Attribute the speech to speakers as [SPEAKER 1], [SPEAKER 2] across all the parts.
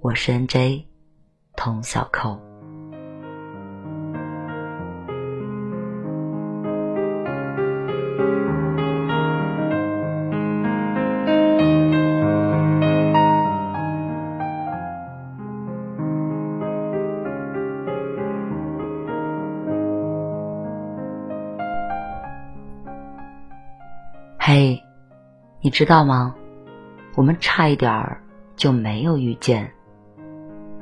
[SPEAKER 1] 我是 N.J. 童小扣。嘿，你知道吗？我们差一点儿就没有遇见。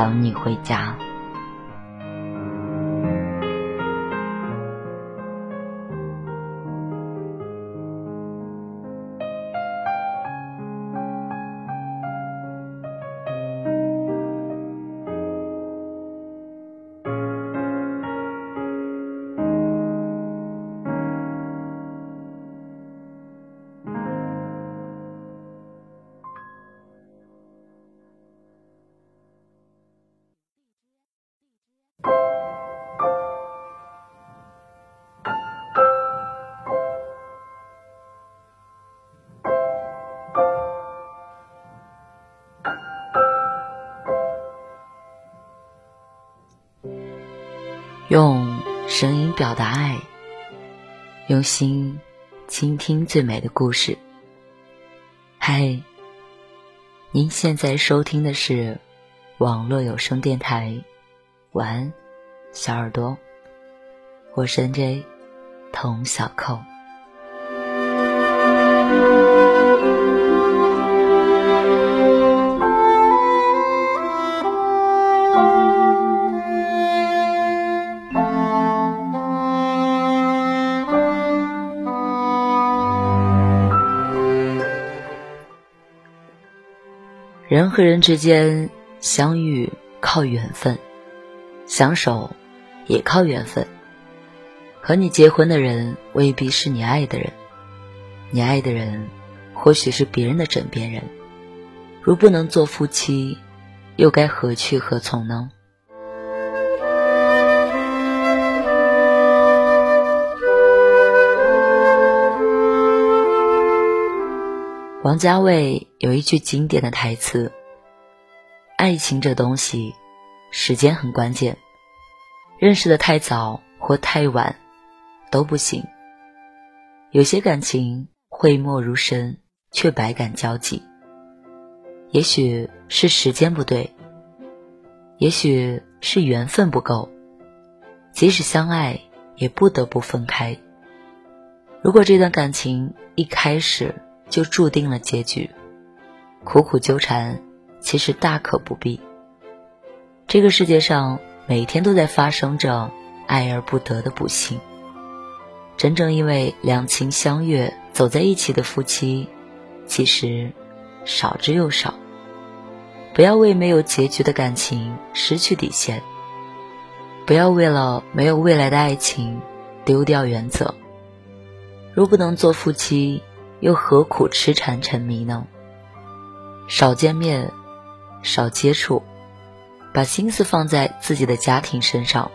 [SPEAKER 1] 等你回家。用声音表达爱，用心倾听最美的故事。嗨，您现在收听的是网络有声电台，晚安，小耳朵，我是 N.J. 童小扣。人和人之间相遇靠缘分，相守也靠缘分。和你结婚的人未必是你爱的人，你爱的人或许是别人的枕边人。如不能做夫妻，又该何去何从呢？王家卫有一句经典的台词：“爱情这东西，时间很关键，认识的太早或太晚都不行。有些感情讳莫如深，却百感交集。也许是时间不对，也许是缘分不够，即使相爱，也不得不分开。如果这段感情一开始……”就注定了结局，苦苦纠缠，其实大可不必。这个世界上每天都在发生着爱而不得的不幸。真正因为两情相悦走在一起的夫妻，其实少之又少。不要为没有结局的感情失去底线，不要为了没有未来的爱情丢掉原则。若不能做夫妻，又何苦痴缠沉迷呢？少见面，少接触，把心思放在自己的家庭身上，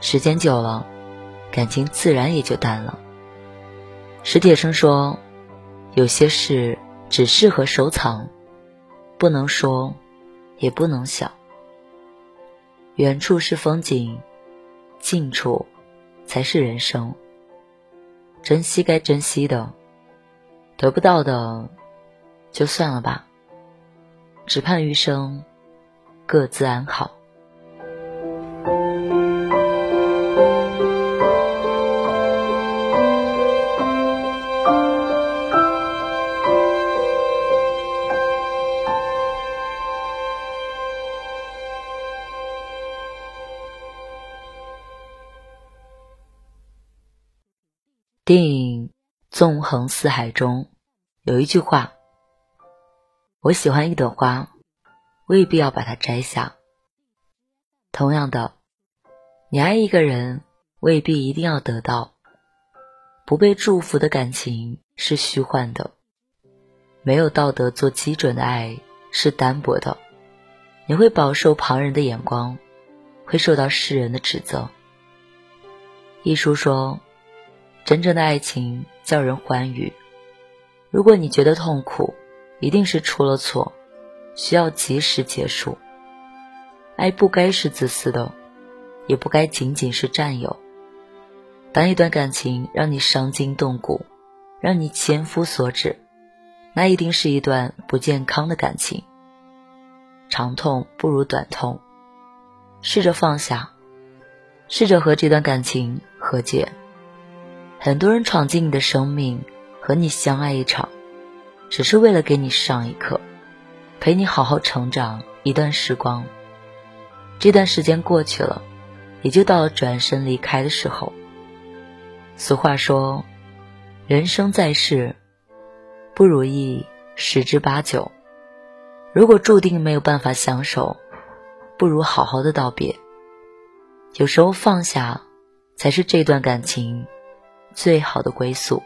[SPEAKER 1] 时间久了，感情自然也就淡了。史铁生说：“有些事只适合收藏，不能说，也不能想。远处是风景，近处才是人生。珍惜该珍惜的。”得不到的，就算了吧。只盼余生各自安好。电影。纵横四海中，有一句话：“我喜欢一朵花，未必要把它摘下。”同样的，你爱一个人，未必一定要得到。不被祝福的感情是虚幻的，没有道德做基准的爱是单薄的。你会饱受旁人的眼光，会受到世人的指责。一书说。真正的爱情叫人欢愉。如果你觉得痛苦，一定是出了错，需要及时结束。爱不该是自私的，也不该仅仅是占有。当一段感情让你伤筋动骨，让你千夫所指，那一定是一段不健康的感情。长痛不如短痛，试着放下，试着和这段感情和解。很多人闯进你的生命，和你相爱一场，只是为了给你上一课，陪你好好成长一段时光。这段时间过去了，也就到了转身离开的时候。俗话说，人生在世，不如意十之八九。如果注定没有办法相守，不如好好的道别。有时候放下，才是这段感情。最好的归宿。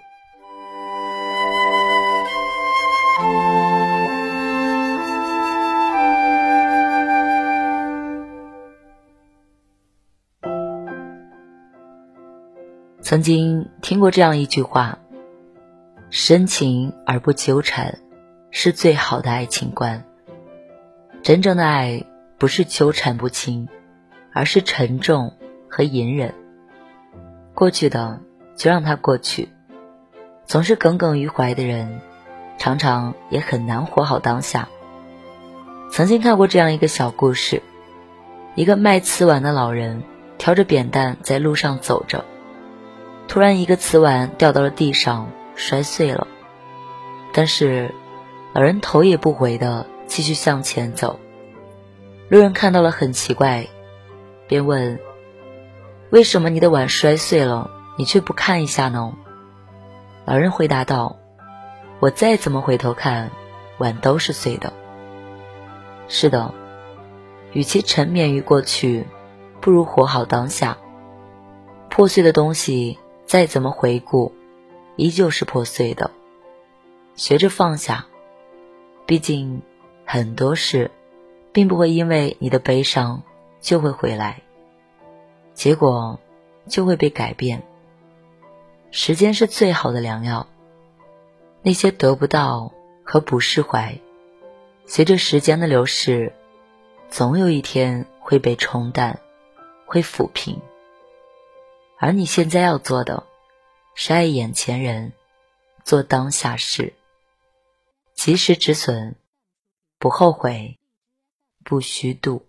[SPEAKER 1] 曾经听过这样一句话：“深情而不纠缠，是最好的爱情观。”真正的爱不是纠缠不清，而是沉重和隐忍。过去的。就让它过去。总是耿耿于怀的人，常常也很难活好当下。曾经看过这样一个小故事：一个卖瓷碗的老人挑着扁担在路上走着，突然一个瓷碗掉到了地上，摔碎了。但是老人头也不回的继续向前走。路人看到了很奇怪，便问：“为什么你的碗摔碎了？”你却不看一下呢？老人回答道：“我再怎么回头看，碗都是碎的。是的，与其沉湎于过去，不如活好当下。破碎的东西再怎么回顾，依旧是破碎的。学着放下，毕竟很多事，并不会因为你的悲伤就会回来，结果就会被改变。时间是最好的良药，那些得不到和不释怀，随着时间的流逝，总有一天会被冲淡，会抚平。而你现在要做的，是爱眼前人，做当下事。及时止损，不后悔，不虚度。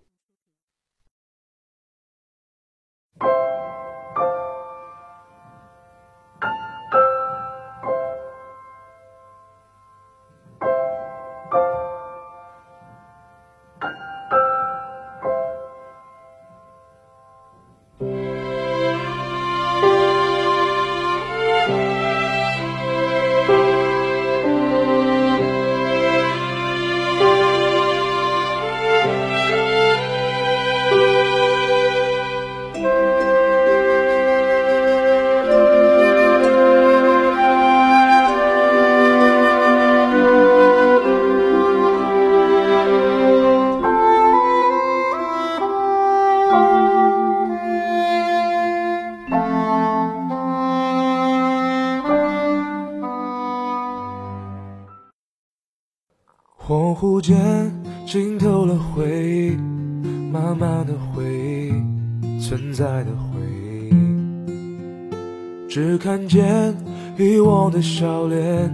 [SPEAKER 2] 间浸透了回忆，慢慢的回忆，存在的回忆。只看见遗忘的笑脸，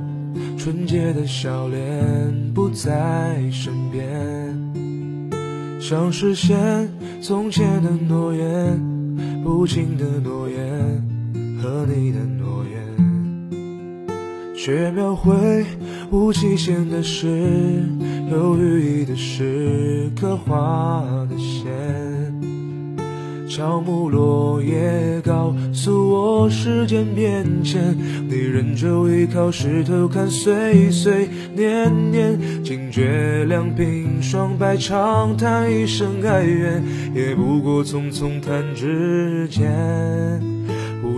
[SPEAKER 2] 纯洁的笑脸不在身边。想实现从前的诺言，不轻的诺言和你的诺言，却描绘。无期限的事，有寓意的诗，刻画的线。乔木落叶告诉我时间变迁，你仍旧依靠石头看岁岁年年。惊觉两鬓霜白，长叹一声哀怨，也不过匆匆弹指间。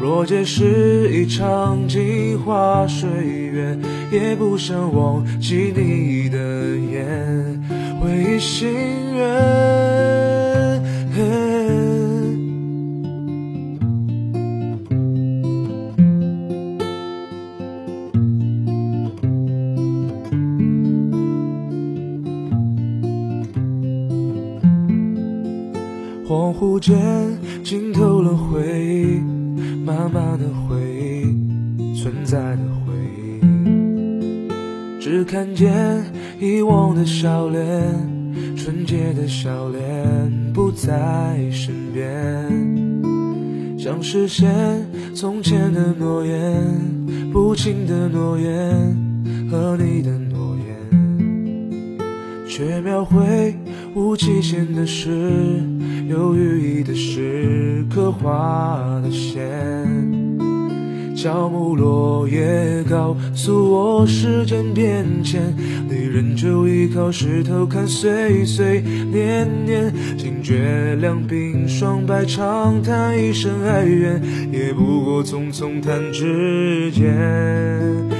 [SPEAKER 2] 若皆是一场镜花水月，也不想忘记你的眼，回忆心愿。恍惚间浸透了回忆。慢慢的回忆，存在的回忆，只看见遗忘的笑脸，纯洁的笑脸不在身边。想实现从前的诺言，不轻的诺言和你的诺言，却描绘无期限的事。有寓意的诗刻画的线，乔木落叶告诉我时间变迁，你仍旧依靠石头看岁岁年年，惊觉两鬓霜白，长叹一声哀怨，也不过匆匆弹指间。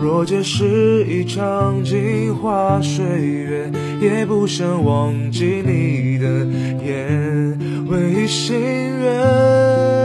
[SPEAKER 2] 若皆是一场镜花水月，也不想忘记你的颜，唯一心愿。